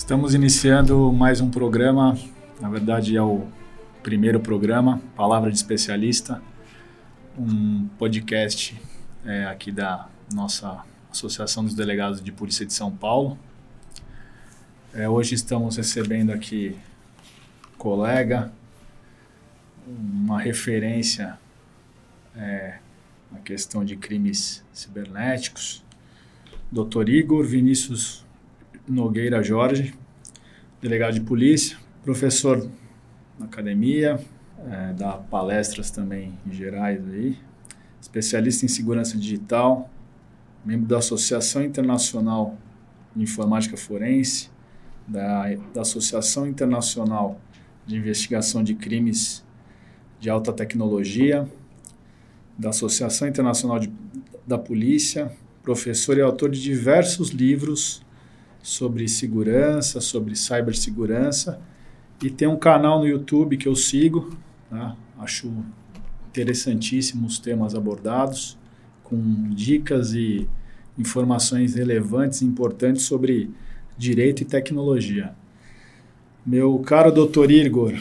Estamos iniciando mais um programa, na verdade é o primeiro programa, Palavra de Especialista, um podcast é, aqui da nossa Associação dos Delegados de Polícia de São Paulo. É, hoje estamos recebendo aqui colega, uma referência é, na questão de crimes cibernéticos, Dr. Igor Vinícius Nogueira Jorge, delegado de polícia, professor na academia, é, dá palestras também em gerais aí, especialista em segurança digital, membro da Associação Internacional de Informática Forense, da, da Associação Internacional de Investigação de Crimes de Alta Tecnologia, da Associação Internacional de, da Polícia, professor e autor de diversos livros sobre segurança, sobre cibersegurança. E tem um canal no YouTube que eu sigo, tá? acho interessantíssimos temas abordados, com dicas e informações relevantes e importantes sobre direito e tecnologia. Meu caro doutor Igor,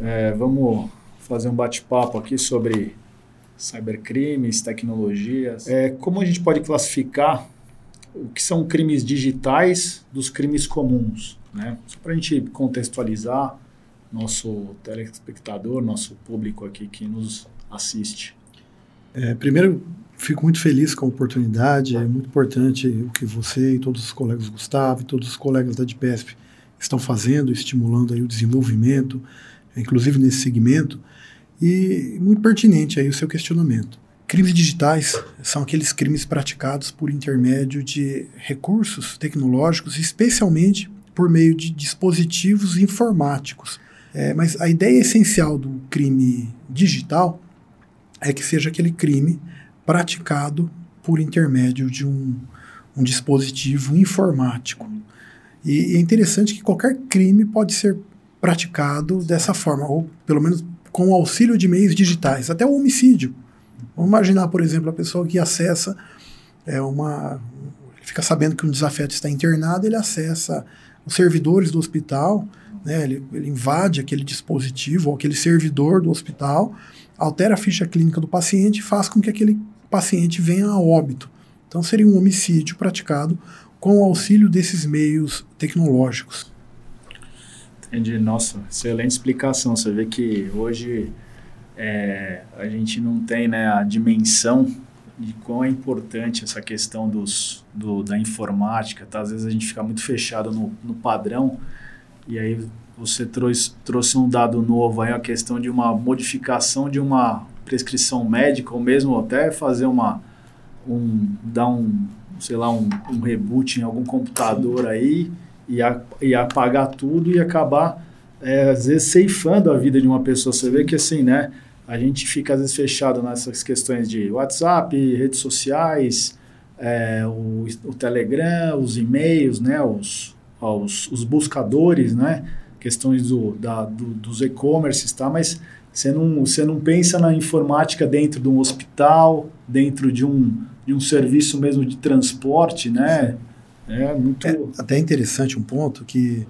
é, vamos fazer um bate-papo aqui sobre cybercrimes, tecnologias. É, como a gente pode classificar o que são crimes digitais dos crimes comuns, né? Só para a gente contextualizar nosso telespectador, nosso público aqui que nos assiste. É, primeiro, fico muito feliz com a oportunidade. É muito importante o que você e todos os colegas Gustavo e todos os colegas da DPESP estão fazendo, estimulando aí o desenvolvimento, inclusive nesse segmento, e muito pertinente aí o seu questionamento. Crimes digitais são aqueles crimes praticados por intermédio de recursos tecnológicos, especialmente por meio de dispositivos informáticos. É, mas a ideia essencial do crime digital é que seja aquele crime praticado por intermédio de um, um dispositivo informático. E é interessante que qualquer crime pode ser praticado dessa forma, ou pelo menos com o auxílio de meios digitais, até o homicídio. Vamos imaginar, por exemplo, a pessoa que acessa é, uma. fica sabendo que um desafeto está internado, ele acessa os servidores do hospital, né, ele, ele invade aquele dispositivo ou aquele servidor do hospital, altera a ficha clínica do paciente e faz com que aquele paciente venha a óbito. Então seria um homicídio praticado com o auxílio desses meios tecnológicos. Entendi. Nossa, excelente explicação. Você vê que hoje é, a gente não tem né, a dimensão de quão é importante essa questão dos, do, da informática. Tá? Às vezes a gente fica muito fechado no, no padrão e aí você trouxe, trouxe um dado novo aí, a questão de uma modificação de uma prescrição médica ou mesmo até fazer uma um dar um sei lá um, um reboot em algum computador Sim. aí e, a, e apagar tudo e acabar é, às vezes ceifando a vida de uma pessoa. Você vê que assim, né? A gente fica às vezes fechado nessas questões de WhatsApp, redes sociais, é, o, o, Telegram, os e-mails, né? Os, os, os buscadores, né? Questões do, da, do, dos e-commerces, tá? Mas você não, você não pensa na informática dentro de um hospital, dentro de um, de um serviço mesmo de transporte, né? É muito. É, até interessante um ponto que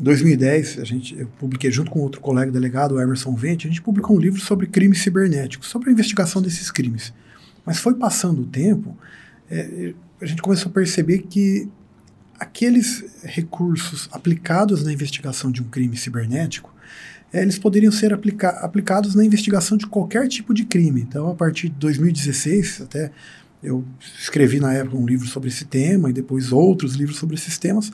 em 2010, a gente, eu publiquei junto com outro colega delegado, o Emerson Vente, a gente publicou um livro sobre crimes cibernéticos, sobre a investigação desses crimes. Mas foi passando o tempo, é, a gente começou a perceber que aqueles recursos aplicados na investigação de um crime cibernético, é, eles poderiam ser aplica aplicados na investigação de qualquer tipo de crime. Então, a partir de 2016, até eu escrevi na época um livro sobre esse tema e depois outros livros sobre esses temas,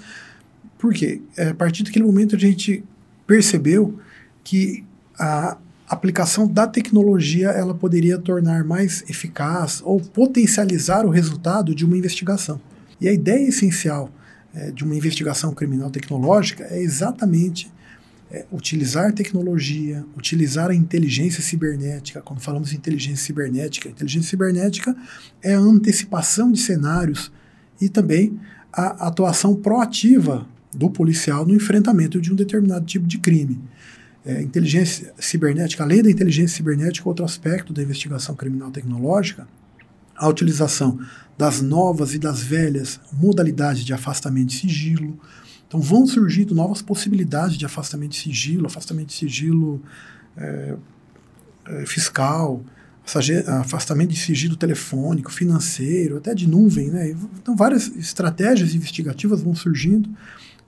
por quê? É, a partir daquele momento a gente percebeu que a aplicação da tecnologia ela poderia tornar mais eficaz ou potencializar o resultado de uma investigação. E a ideia essencial é, de uma investigação criminal tecnológica é exatamente é, utilizar tecnologia, utilizar a inteligência cibernética. Quando falamos de inteligência cibernética, inteligência cibernética é a antecipação de cenários e também a atuação proativa do policial no enfrentamento de um determinado tipo de crime. É, inteligência cibernética, além da inteligência cibernética, outro aspecto da investigação criminal tecnológica, a utilização das novas e das velhas modalidades de afastamento de sigilo, Então vão surgindo novas possibilidades de afastamento de sigilo, afastamento de sigilo é, é, fiscal, afastamento de sigilo telefônico, financeiro, até de nuvem. Né? Então várias estratégias investigativas vão surgindo.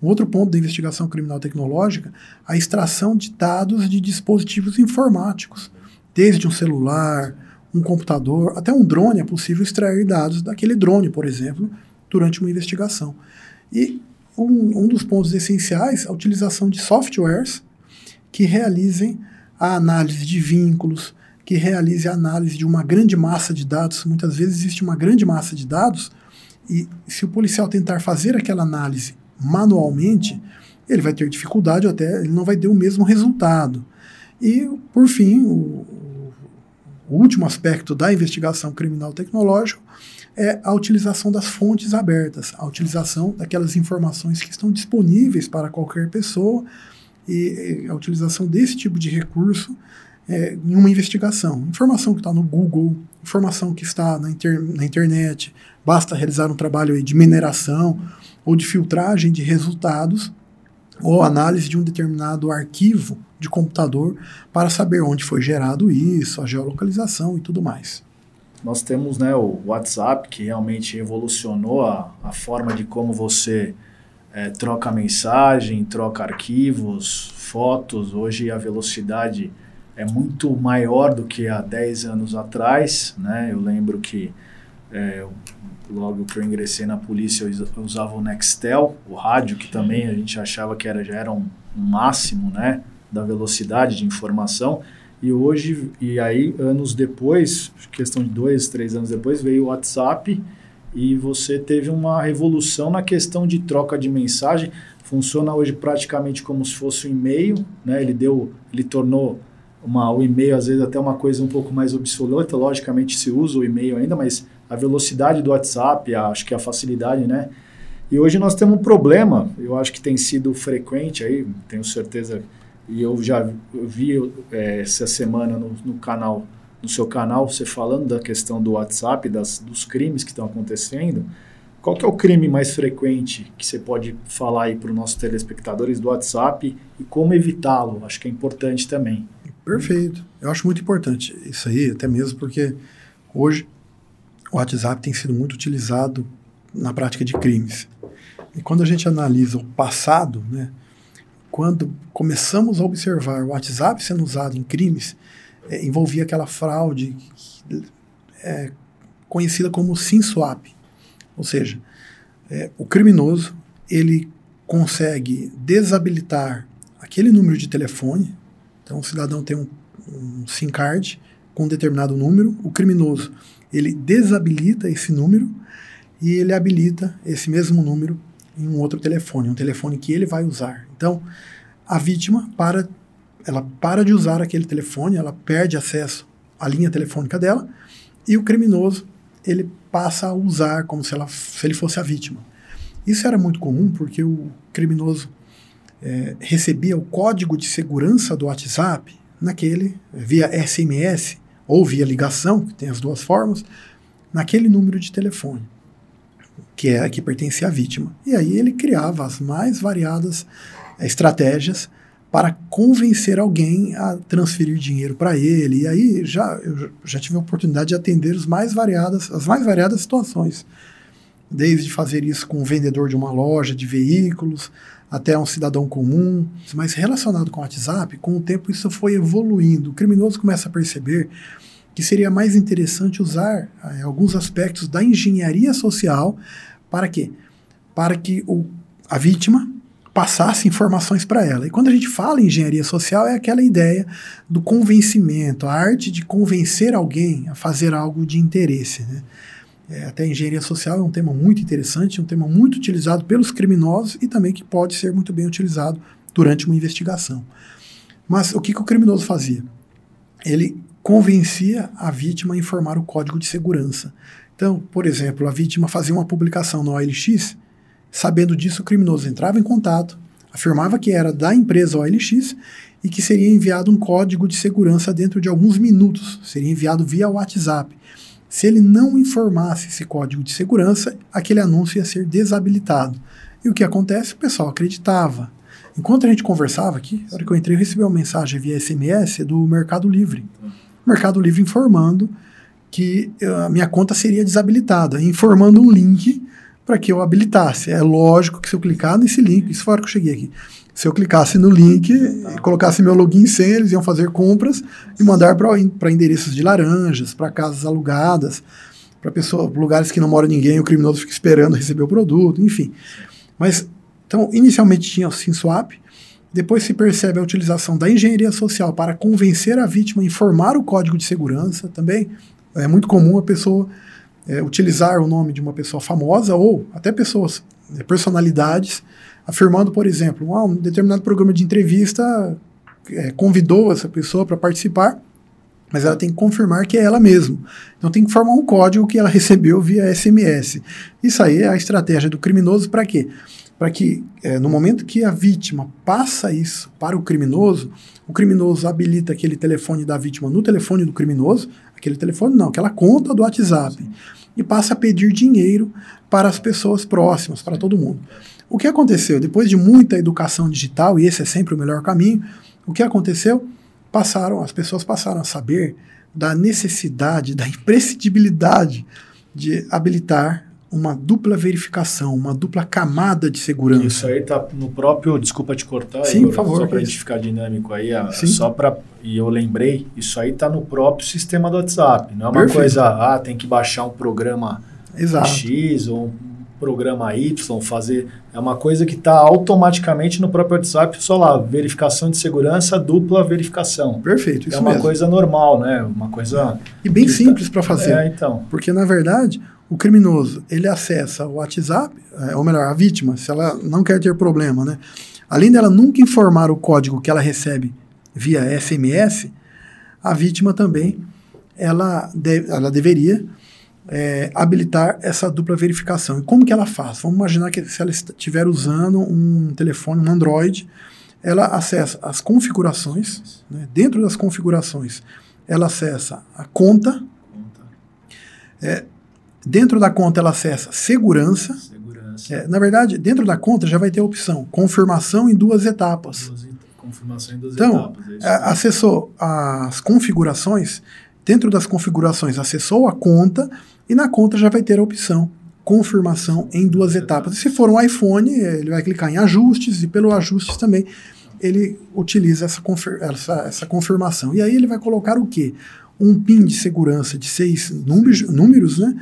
Um outro ponto da investigação criminal tecnológica, a extração de dados de dispositivos informáticos, desde um celular, um computador, até um drone é possível extrair dados daquele drone, por exemplo, durante uma investigação. E um, um dos pontos essenciais a utilização de softwares que realizem a análise de vínculos, que realize a análise de uma grande massa de dados. Muitas vezes existe uma grande massa de dados e se o policial tentar fazer aquela análise manualmente, ele vai ter dificuldade ou até ele não vai ter o mesmo resultado. E, por fim, o, o último aspecto da investigação criminal tecnológica é a utilização das fontes abertas, a utilização daquelas informações que estão disponíveis para qualquer pessoa e a utilização desse tipo de recurso é, em uma investigação. Informação que está no Google, informação que está na, inter, na internet, basta realizar um trabalho de mineração ou de filtragem de resultados ou análise de um determinado arquivo de computador para saber onde foi gerado isso, a geolocalização e tudo mais. Nós temos né, o WhatsApp, que realmente evolucionou a, a forma de como você é, troca mensagem, troca arquivos, fotos. Hoje a velocidade é muito maior do que há 10 anos atrás. Né? Eu lembro que é, logo que eu ingressei na polícia, eu usava o Nextel, o rádio, que também a gente achava que era, já era um, um máximo né, da velocidade de informação. E hoje, e aí anos depois, questão de dois, três anos depois, veio o WhatsApp e você teve uma revolução na questão de troca de mensagem. Funciona hoje praticamente como se fosse um e-mail, né? Ele deu, ele tornou uma, o e-mail às vezes até uma coisa um pouco mais obsoleta. Logicamente se usa o e-mail ainda, mas a velocidade do WhatsApp, a, acho que a facilidade, né? E hoje nós temos um problema, eu acho que tem sido frequente aí, tenho certeza, e eu já vi é, essa semana no, no, canal, no seu canal, você falando da questão do WhatsApp, das, dos crimes que estão acontecendo. Qual que é o crime mais frequente que você pode falar aí para os nossos telespectadores do WhatsApp e como evitá-lo? Acho que é importante também. Perfeito. Eu acho muito importante isso aí, até mesmo porque hoje o WhatsApp tem sido muito utilizado na prática de crimes. E quando a gente analisa o passado, né, quando começamos a observar o WhatsApp sendo usado em crimes, é, envolvia aquela fraude é, conhecida como SIM-swap. Ou seja, é, o criminoso ele consegue desabilitar aquele número de telefone. Então, o cidadão tem um, um SIM card com um determinado número, o criminoso ele desabilita esse número e ele habilita esse mesmo número em um outro telefone, um telefone que ele vai usar. Então, a vítima para ela para de usar aquele telefone, ela perde acesso à linha telefônica dela e o criminoso ele passa a usar como se, ela, se ele fosse a vítima. Isso era muito comum porque o criminoso é, recebia o código de segurança do WhatsApp naquele via SMS ou via ligação, que tem as duas formas, naquele número de telefone, que é que pertencia à vítima. E aí ele criava as mais variadas eh, estratégias para convencer alguém a transferir dinheiro para ele. E aí já eu já tive a oportunidade de atender os mais variadas, as mais variadas situações, desde fazer isso com o vendedor de uma loja de veículos até um cidadão comum, mas relacionado com o WhatsApp, com o tempo isso foi evoluindo. O criminoso começa a perceber que seria mais interessante usar é, alguns aspectos da engenharia social para quê? Para que o, a vítima passasse informações para ela. E quando a gente fala em engenharia social, é aquela ideia do convencimento, a arte de convencer alguém a fazer algo de interesse. Né? É, até engenharia social é um tema muito interessante, um tema muito utilizado pelos criminosos e também que pode ser muito bem utilizado durante uma investigação. Mas o que, que o criminoso fazia? Ele convencia a vítima a informar o código de segurança. Então, por exemplo, a vítima fazia uma publicação no OLX, sabendo disso, o criminoso entrava em contato, afirmava que era da empresa OLX e que seria enviado um código de segurança dentro de alguns minutos, seria enviado via WhatsApp. Se ele não informasse esse código de segurança, aquele anúncio ia ser desabilitado. E o que acontece? O pessoal acreditava. Enquanto a gente conversava aqui, na hora que eu entrei, eu recebi uma mensagem via SMS do Mercado Livre. Mercado Livre informando que a minha conta seria desabilitada, informando um link para que eu habilitasse. É lógico que se eu clicar nesse link, isso foi a hora que eu cheguei aqui. Se eu clicasse no link e colocasse meu login sem, eles iam fazer compras e mandar para endereços de laranjas, para casas alugadas, para pessoas, lugares que não mora ninguém, o criminoso fica esperando receber o produto, enfim. Mas então, inicialmente tinha o SimSwap, depois se percebe a utilização da engenharia social para convencer a vítima a informar o código de segurança também. É muito comum a pessoa é, utilizar o nome de uma pessoa famosa ou até pessoas, é, personalidades, afirmando, por exemplo, ah, um determinado programa de entrevista é, convidou essa pessoa para participar, mas ela tem que confirmar que é ela mesma. Então tem que formar um código que ela recebeu via SMS. Isso aí é a estratégia do criminoso para quê? Para que é, no momento que a vítima passa isso para o criminoso, o criminoso habilita aquele telefone da vítima no telefone do criminoso, aquele telefone não, aquela conta do WhatsApp, e passa a pedir dinheiro para as pessoas próximas, para todo mundo. O que aconteceu? Depois de muita educação digital, e esse é sempre o melhor caminho, o que aconteceu? Passaram, as pessoas passaram a saber da necessidade, da imprescindibilidade de habilitar uma dupla verificação, uma dupla camada de segurança. Isso aí está no próprio, desculpa te cortar, Sim, por favor, só para a gente ficar dinâmico aí, Sim. só para e eu lembrei, isso aí está no próprio sistema do WhatsApp, não é uma Perfeito. coisa, ah, tem que baixar um programa Exato. X ou um programa Y, fazer, é uma coisa que está automaticamente no próprio WhatsApp, só lá, verificação de segurança, dupla verificação. Perfeito, isso É uma mesmo. coisa normal, né? Uma coisa... E bem simples tá... para fazer. É, então. Porque, na verdade, o criminoso, ele acessa o WhatsApp, é, ou melhor, a vítima, se ela não quer ter problema, né? Além dela nunca informar o código que ela recebe via SMS, a vítima também, ela, ela deveria é, habilitar essa dupla verificação. E como que ela faz? Vamos imaginar que se ela estiver usando um telefone, um Android, ela acessa as configurações, né? dentro das configurações, ela acessa a conta, é, Dentro da conta ela acessa segurança. segurança. É, na verdade, dentro da conta já vai ter a opção confirmação em duas etapas. Duas, confirmação em duas então, etapas. É acessou as configurações. Dentro das configurações, acessou a conta e na conta já vai ter a opção confirmação em duas etapas. E se for um iPhone, ele vai clicar em ajustes e pelo ajustes também ele utiliza essa, confir essa, essa confirmação. E aí ele vai colocar o quê? Um PIN de segurança de seis números, números né?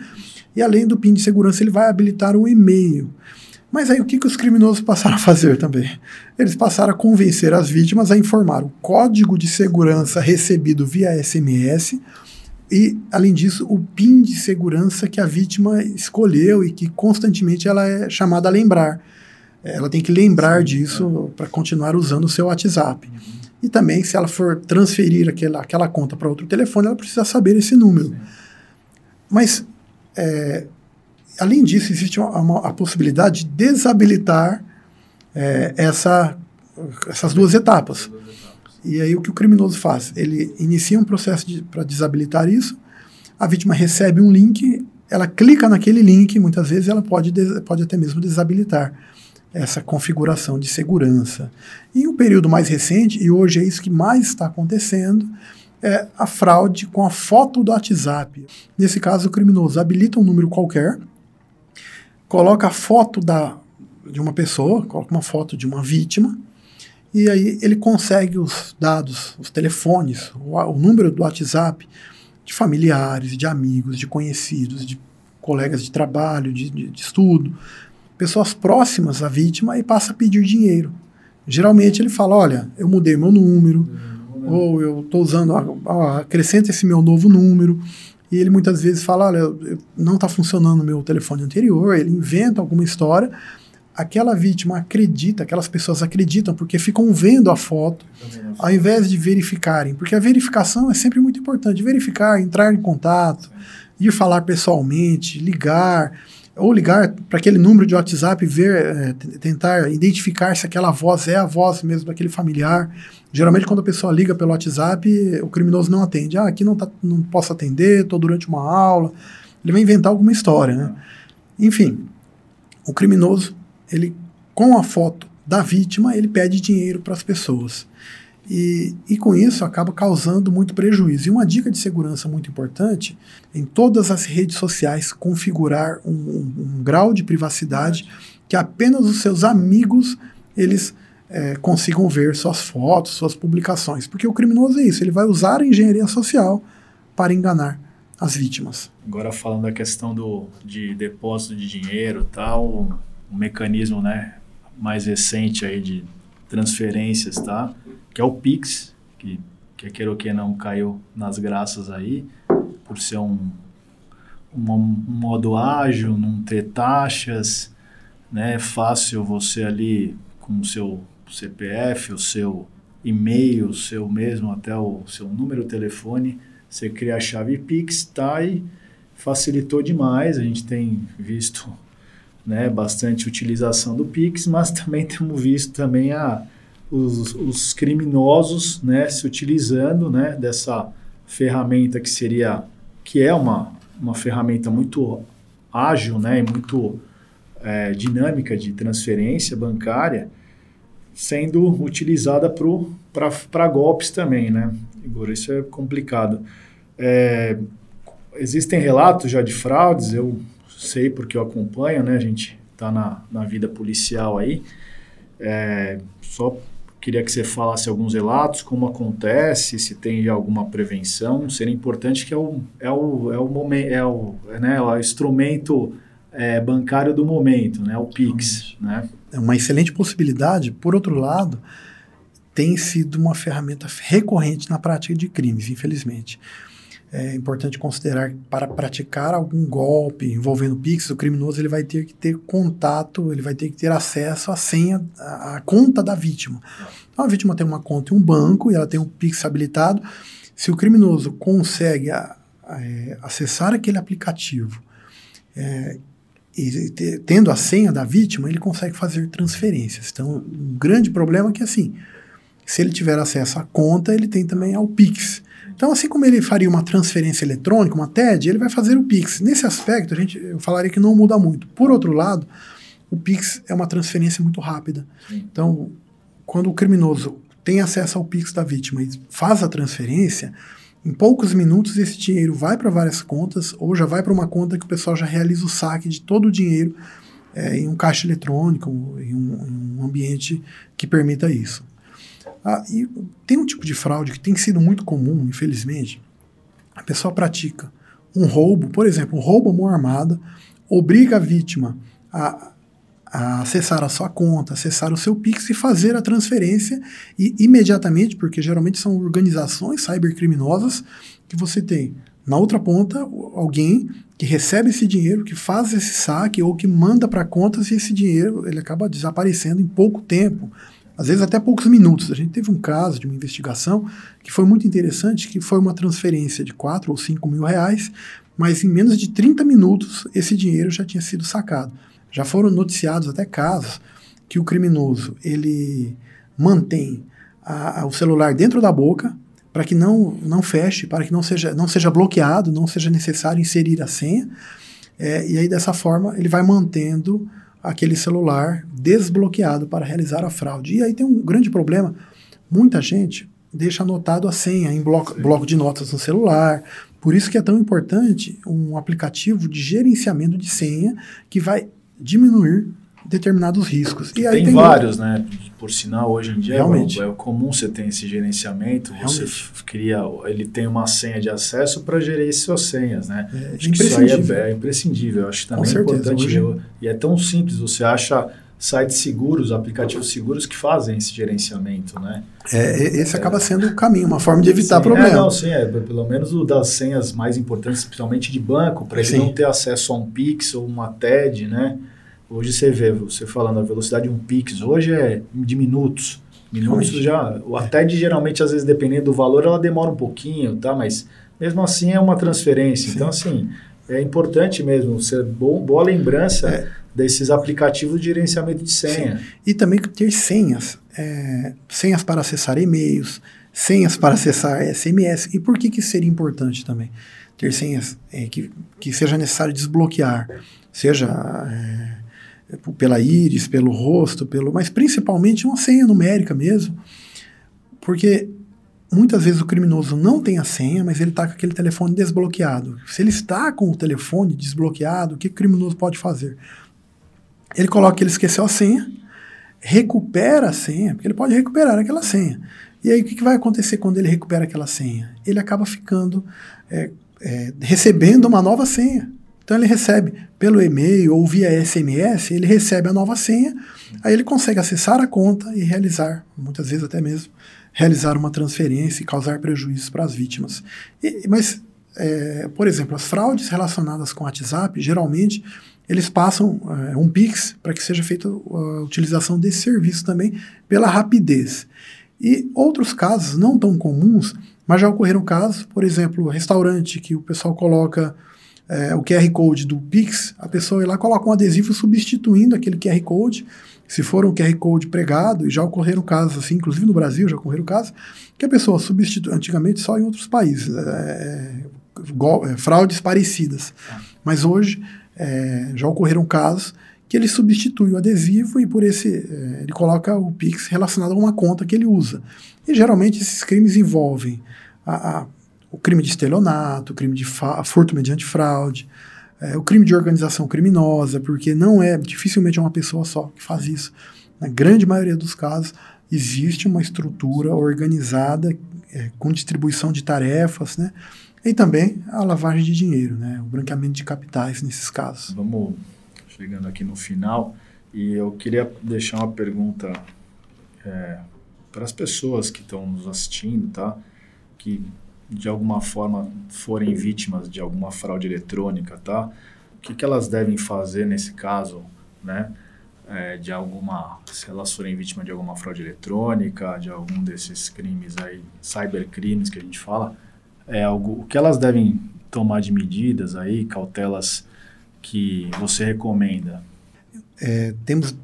E além do PIN de segurança, ele vai habilitar um e-mail. Mas aí o que, que os criminosos passaram a fazer também? Eles passaram a convencer as vítimas a informar o código de segurança recebido via SMS e, além disso, o PIN de segurança que a vítima escolheu e que constantemente ela é chamada a lembrar. Ela tem que lembrar disso é. para continuar usando o seu WhatsApp. E também, se ela for transferir aquela, aquela conta para outro telefone, ela precisa saber esse número. Mas é, além disso, existe uma, uma, a possibilidade de desabilitar é, essa, essas duas etapas. E aí o que o criminoso faz? Ele inicia um processo de, para desabilitar isso, a vítima recebe um link, ela clica naquele link, muitas vezes ela pode, pode até mesmo desabilitar essa configuração de segurança. E um período mais recente, e hoje é isso que mais está acontecendo, é a fraude com a foto do WhatsApp. Nesse caso, o criminoso habilita um número qualquer, coloca a foto da, de uma pessoa, coloca uma foto de uma vítima, e aí ele consegue os dados, os telefones, o, o número do WhatsApp de familiares, de amigos, de conhecidos, de colegas de trabalho, de, de, de estudo, pessoas próximas à vítima e passa a pedir dinheiro. Geralmente ele fala: Olha, eu mudei meu número, uhum. Ou eu estou usando, acrescenta esse meu novo número. E ele muitas vezes fala: Olha, não está funcionando o meu telefone anterior. Ele inventa alguma história. Aquela vítima acredita, aquelas pessoas acreditam porque ficam vendo a foto ao invés de verificarem. Porque a verificação é sempre muito importante. Verificar, entrar em contato, ir falar pessoalmente, ligar ou ligar para aquele número de WhatsApp, ver, é, tentar identificar se aquela voz é a voz mesmo daquele familiar. Geralmente, quando a pessoa liga pelo WhatsApp, o criminoso não atende. Ah, aqui não, tá, não posso atender, estou durante uma aula. Ele vai inventar alguma história, né? Enfim, o criminoso, ele com a foto da vítima, ele pede dinheiro para as pessoas. E, e com isso acaba causando muito prejuízo. E uma dica de segurança muito importante: em todas as redes sociais, configurar um, um, um grau de privacidade que apenas os seus amigos eles é, consigam ver suas fotos, suas publicações. Porque o criminoso é isso, ele vai usar a engenharia social para enganar as vítimas. Agora falando da questão do, de depósito de dinheiro tal, mecanismo né, mais recente aí de transferências, tá? Que é o Pix, que, que queira ou que não caiu nas graças aí, por ser um, um, um modo ágil, não ter taxas, né? Fácil você ali com o seu CPF, o seu e-mail, o seu mesmo, até o seu número de telefone, você cria a chave Pix, tá? E facilitou demais. A gente tem visto né, bastante utilização do Pix, mas também temos visto também a, os, os criminosos né, se utilizando né, dessa ferramenta que seria, que é uma, uma ferramenta muito ágil né, e muito é, dinâmica de transferência bancária, sendo utilizada para golpes também, né? Igor, isso é complicado. É, existem relatos já de fraudes, eu sei porque eu acompanho, né? A gente está na, na vida policial aí. É, só Queria que você falasse alguns relatos, como acontece, se tem alguma prevenção. Seria importante que é o, é o, é o, momento, é o, né, o instrumento é, bancário do momento, né, o PIX. Né? É uma excelente possibilidade. Por outro lado, tem sido uma ferramenta recorrente na prática de crimes, infelizmente é importante considerar que para praticar algum golpe envolvendo Pix, o criminoso ele vai ter que ter contato, ele vai ter que ter acesso à senha, à, à conta da vítima. Então, a vítima tem uma conta em um banco e ela tem um Pix habilitado. Se o criminoso consegue a, a, é, acessar aquele aplicativo é, e te, tendo a senha da vítima, ele consegue fazer transferências. Então, um grande problema é que assim, se ele tiver acesso à conta, ele tem também ao Pix. Então, assim como ele faria uma transferência eletrônica, uma TED, ele vai fazer o Pix. Nesse aspecto, a gente, eu falaria que não muda muito. Por outro lado, o Pix é uma transferência muito rápida. Então, quando o criminoso tem acesso ao Pix da vítima e faz a transferência, em poucos minutos esse dinheiro vai para várias contas ou já vai para uma conta que o pessoal já realiza o saque de todo o dinheiro é, em um caixa eletrônico, em um, em um ambiente que permita isso. Ah, e tem um tipo de fraude que tem sido muito comum, infelizmente. A pessoa pratica um roubo, por exemplo, um roubo à mão armada, obriga a vítima a, a acessar a sua conta, acessar o seu Pix e fazer a transferência e imediatamente, porque geralmente são organizações cybercriminosas que você tem na outra ponta alguém que recebe esse dinheiro, que faz esse saque ou que manda para contas e esse dinheiro ele acaba desaparecendo em pouco tempo às vezes até poucos minutos. A gente teve um caso de uma investigação que foi muito interessante, que foi uma transferência de 4 ou 5 mil reais, mas em menos de 30 minutos esse dinheiro já tinha sido sacado. Já foram noticiados até casos que o criminoso ele mantém a, a, o celular dentro da boca para que não, não feche, para que não seja, não seja bloqueado, não seja necessário inserir a senha. É, e aí, dessa forma, ele vai mantendo aquele celular desbloqueado para realizar a fraude. E aí tem um grande problema: muita gente deixa anotado a senha em bloco, bloco de notas no celular. Por isso que é tão importante um aplicativo de gerenciamento de senha que vai diminuir determinados riscos. E tem, tem, vários, né? Por sinal, hoje em dia Realmente. É, é comum você ter esse gerenciamento, Realmente. você cria, ele tem uma senha de acesso para gerir suas senhas, né? É, acho que isso aí é, é imprescindível. Acho também é importante. Hoje... E é tão simples, você acha sites seguros, aplicativos seguros que fazem esse gerenciamento, né? É, esse acaba sendo o caminho, uma forma de evitar sim, problemas. É, não, sim, é, pelo menos o das senhas mais importantes, principalmente de banco, para ele não ter acesso a um Pix ou uma TED, né? Hoje você vê, você falando a velocidade de um Pix, hoje é de minutos. Minutos já. O TED geralmente, às vezes, dependendo do valor, ela demora um pouquinho, tá? Mas mesmo assim é uma transferência. Sim. Então, assim, é importante mesmo ser bom, boa lembrança é. desses aplicativos de gerenciamento de senha. Sim. E também ter senhas. É, senhas para acessar e-mails, senhas para acessar SMS. E por que, que seria importante também? Ter senhas é, que, que seja necessário desbloquear, seja é, pela íris, pelo rosto, pelo, mas principalmente uma senha numérica mesmo, porque muitas vezes o criminoso não tem a senha, mas ele está com aquele telefone desbloqueado. Se ele está com o telefone desbloqueado, o que o criminoso pode fazer? Ele coloca que ele esqueceu a senha, recupera a senha, porque ele pode recuperar aquela senha. E aí o que, que vai acontecer quando ele recupera aquela senha? Ele acaba ficando é, é, recebendo uma nova senha. Então ele recebe pelo e-mail ou via SMS, ele recebe a nova senha, aí ele consegue acessar a conta e realizar, muitas vezes até mesmo, realizar uma transferência e causar prejuízos para as vítimas. E, mas, é, por exemplo, as fraudes relacionadas com o WhatsApp, geralmente, eles passam é, um PIX para que seja feita a utilização desse serviço também pela rapidez. E outros casos não tão comuns, mas já ocorreram casos, por exemplo, restaurante que o pessoal coloca é, o QR Code do Pix, a pessoa ir lá coloca um adesivo substituindo aquele QR Code. Se for um QR Code pregado, e já ocorreram casos assim, inclusive no Brasil já ocorreram casos, que a pessoa substitui, antigamente só em outros países, é, é, fraudes parecidas. Mas hoje é, já ocorreram casos que ele substitui o adesivo e por esse é, ele coloca o Pix relacionado a uma conta que ele usa. E geralmente esses crimes envolvem a, a o crime de estelionato, o crime de furto mediante fraude, é, o crime de organização criminosa, porque não é, dificilmente é uma pessoa só que faz isso. Na grande maioria dos casos, existe uma estrutura organizada é, com distribuição de tarefas, né? E também a lavagem de dinheiro, né? O branqueamento de capitais nesses casos. Vamos chegando aqui no final e eu queria deixar uma pergunta é, para as pessoas que estão nos assistindo, tá? Que de alguma forma forem vítimas de alguma fraude eletrônica, tá? O que, que elas devem fazer nesse caso, né? É, de alguma, se elas forem vítimas de alguma fraude eletrônica, de algum desses crimes aí, cybercrimes que a gente fala, é algo, o que elas devem tomar de medidas aí, cautelas que você recomenda? É, temos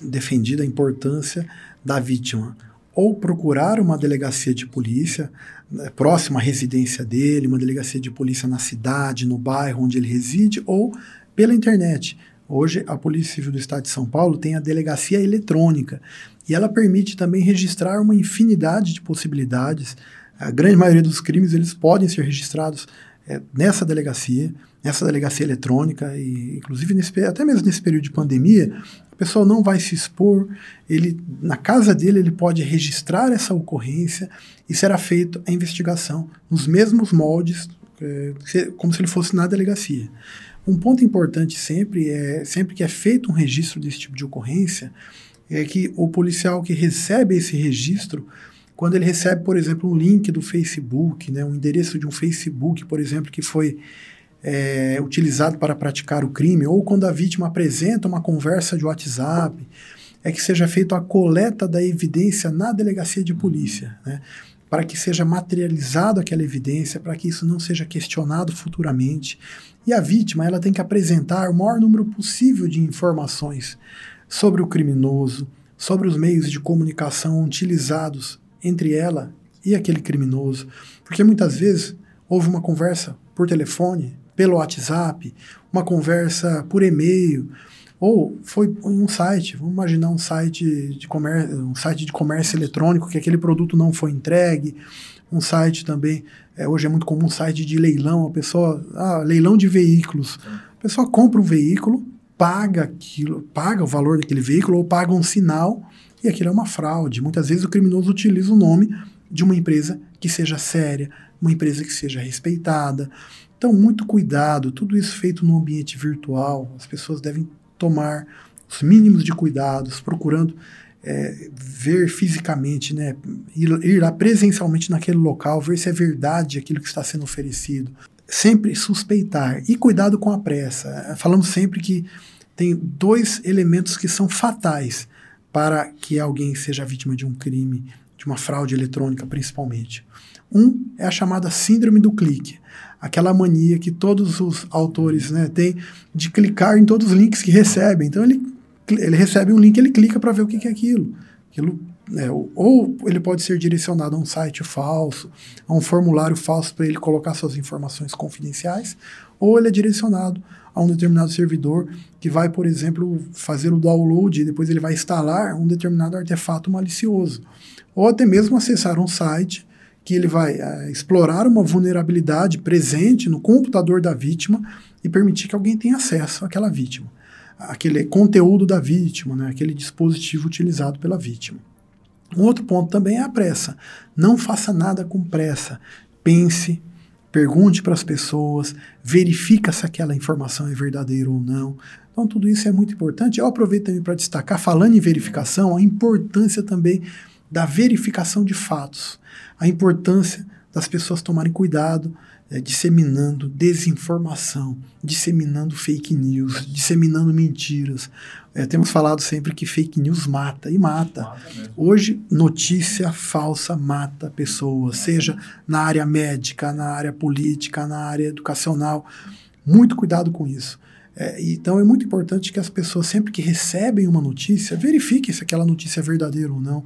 defendido a importância da vítima ou procurar uma delegacia de polícia né, próxima à residência dele, uma delegacia de polícia na cidade, no bairro onde ele reside, ou pela internet. Hoje, a Polícia Civil do Estado de São Paulo tem a delegacia eletrônica e ela permite também registrar uma infinidade de possibilidades. A grande maioria dos crimes eles podem ser registrados é, nessa delegacia, nessa delegacia eletrônica e, inclusive, nesse, até mesmo nesse período de pandemia, a pessoa não vai se expor, ele na casa dele ele pode registrar essa ocorrência e será feita a investigação nos mesmos moldes, é, como se ele fosse na delegacia. Um ponto importante sempre é sempre que é feito um registro desse tipo de ocorrência é que o policial que recebe esse registro quando ele recebe, por exemplo, um link do Facebook, né, um endereço de um Facebook, por exemplo, que foi é, utilizado para praticar o crime, ou quando a vítima apresenta uma conversa de WhatsApp, é que seja feita a coleta da evidência na delegacia de polícia, né? para que seja materializado aquela evidência, para que isso não seja questionado futuramente. E a vítima ela tem que apresentar o maior número possível de informações sobre o criminoso, sobre os meios de comunicação utilizados entre ela e aquele criminoso, porque muitas vezes houve uma conversa por telefone pelo WhatsApp, uma conversa por e-mail, ou foi um site, vamos imaginar um site de comércio, um site de comércio eletrônico que aquele produto não foi entregue, um site também, é, hoje é muito comum um site de leilão, a pessoa, ah, leilão de veículos. A pessoa compra um veículo, paga aquilo, paga o valor daquele veículo ou paga um sinal e aquilo é uma fraude. Muitas vezes o criminoso utiliza o nome de uma empresa que seja séria, uma empresa que seja respeitada, então, muito cuidado, tudo isso feito no ambiente virtual, as pessoas devem tomar os mínimos de cuidados, procurando é, ver fisicamente, né, ir, ir lá presencialmente naquele local, ver se é verdade aquilo que está sendo oferecido. Sempre suspeitar e cuidado com a pressa. Falamos sempre que tem dois elementos que são fatais para que alguém seja vítima de um crime, de uma fraude eletrônica principalmente. Um é a chamada síndrome do clique aquela mania que todos os autores né, têm de clicar em todos os links que recebem. Então ele, ele recebe um link, ele clica para ver o que, que é aquilo. aquilo né, ou ele pode ser direcionado a um site falso, a um formulário falso para ele colocar suas informações confidenciais, ou ele é direcionado a um determinado servidor que vai, por exemplo, fazer o download e depois ele vai instalar um determinado artefato malicioso. Ou até mesmo acessar um site que ele vai é, explorar uma vulnerabilidade presente no computador da vítima e permitir que alguém tenha acesso àquela vítima, aquele conteúdo da vítima, né, aquele dispositivo utilizado pela vítima. Um outro ponto também é a pressa. Não faça nada com pressa. Pense, pergunte para as pessoas, verifica se aquela informação é verdadeira ou não. Então, tudo isso é muito importante. Eu aproveito também para destacar, falando em verificação, a importância também da verificação de fatos, a importância das pessoas tomarem cuidado é, disseminando desinformação, disseminando fake news, disseminando mentiras. É, temos falado sempre que fake news mata, e mata. mata Hoje, notícia falsa mata pessoas, seja na área médica, na área política, na área educacional. Muito cuidado com isso. É, então é muito importante que as pessoas, sempre que recebem uma notícia, verifiquem se aquela notícia é verdadeira ou não.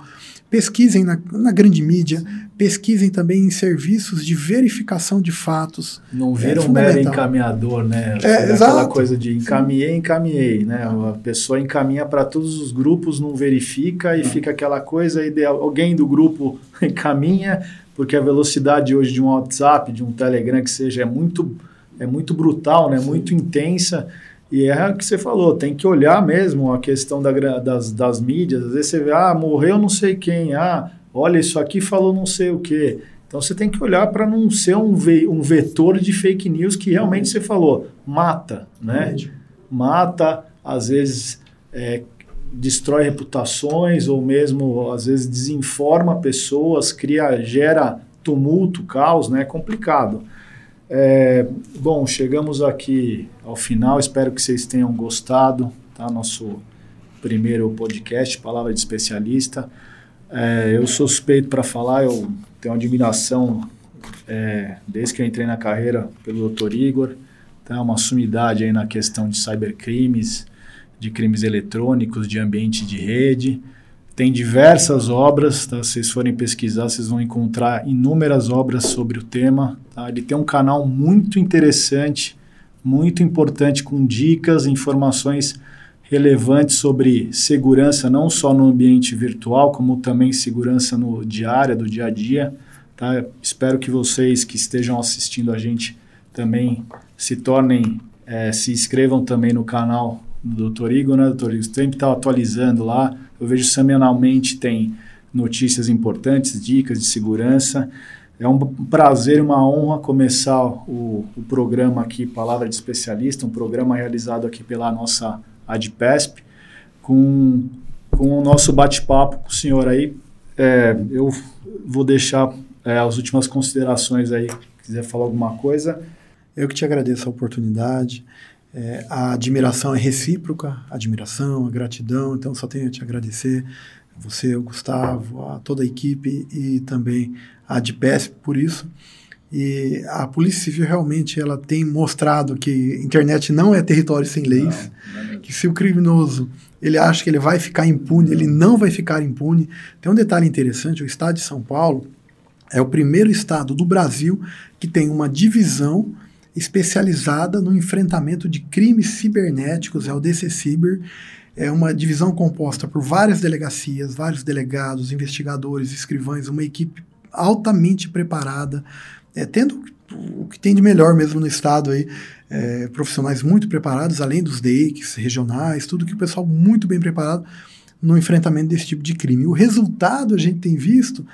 Pesquisem na, na grande mídia, pesquisem também em serviços de verificação de fatos. Não vira é, um mero encaminhador, né? É, aquela coisa de encaminhei, encaminhei, né? A pessoa encaminha para todos os grupos, não verifica e fica aquela coisa ideal. Alguém do grupo encaminha, porque a velocidade hoje de um WhatsApp, de um Telegram que seja, é muito é muito brutal, né? Sim. Muito intensa. E é o que você falou, tem que olhar mesmo a questão da, das, das mídias. Às vezes você vê, ah, morreu não sei quem, ah, olha, isso aqui falou não sei o quê. Então você tem que olhar para não ser um, ve um vetor de fake news que realmente você falou, mata, né? Mata, às vezes é, destrói reputações ou mesmo às vezes desinforma pessoas, cria, gera tumulto, caos, né? É complicado. É, bom, chegamos aqui ao final. Espero que vocês tenham gostado. Tá? Nosso primeiro podcast, Palavra de Especialista. É, eu sou suspeito para falar, eu tenho admiração é, desde que eu entrei na carreira pelo Dr. Igor. Tá? Uma sumidade aí na questão de cybercrimes, de crimes eletrônicos, de ambiente de rede. Tem diversas obras, tá? se vocês forem pesquisar, vocês vão encontrar inúmeras obras sobre o tema. Tá? Ele tem um canal muito interessante, muito importante, com dicas, informações relevantes sobre segurança, não só no ambiente virtual, como também segurança no diário, do dia a dia. Tá? Espero que vocês que estejam assistindo a gente também se tornem, é, se inscrevam também no canal do Dr. Igor, né, Dr. Igor? Sempre está atualizando lá eu vejo semanalmente tem notícias importantes, dicas de segurança. É um prazer uma honra começar o, o, programa aqui, Palavra de Especialista, um programa realizado aqui pela nossa ADPESP, com, com o nosso bate-papo com o senhor aí. É, eu vou deixar é, as últimas considerações aí, se quiser falar alguma coisa. Eu que te agradeço a oportunidade. É, a admiração é recíproca, a admiração, a gratidão, então só tenho a te agradecer, você, o Gustavo, a toda a equipe e também a ADPESP por isso. E a Polícia Civil realmente ela tem mostrado que internet não é território sem leis, não, não é que se o criminoso ele acha que ele vai ficar impune, ele não vai ficar impune. Tem um detalhe interessante, o estado de São Paulo é o primeiro estado do Brasil que tem uma divisão especializada no enfrentamento de crimes cibernéticos, é o DC Cyber. É uma divisão composta por várias delegacias, vários delegados, investigadores, escrivães, uma equipe altamente preparada, é, tendo o que tem de melhor mesmo no estado aí, é, profissionais muito preparados, além dos DEICs regionais, tudo que o pessoal muito bem preparado no enfrentamento desse tipo de crime. O resultado a gente tem visto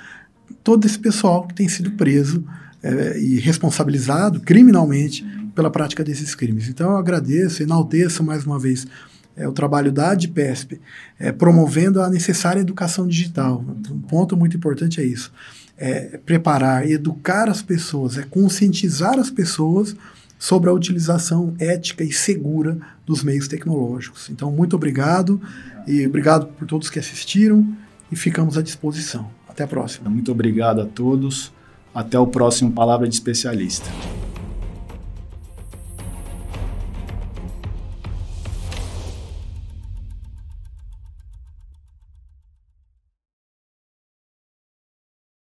todo esse pessoal que tem sido preso é, e responsabilizado criminalmente pela prática desses crimes. Então eu agradeço, enalteço mais uma vez é, o trabalho da ADPESP, é, promovendo a necessária educação digital. Um ponto muito importante é isso. É preparar, educar as pessoas, é conscientizar as pessoas sobre a utilização ética e segura dos meios tecnológicos. Então, muito obrigado e obrigado por todos que assistiram e ficamos à disposição. Até a próxima. Muito obrigado a todos. Até o próximo Palavra de Especialista.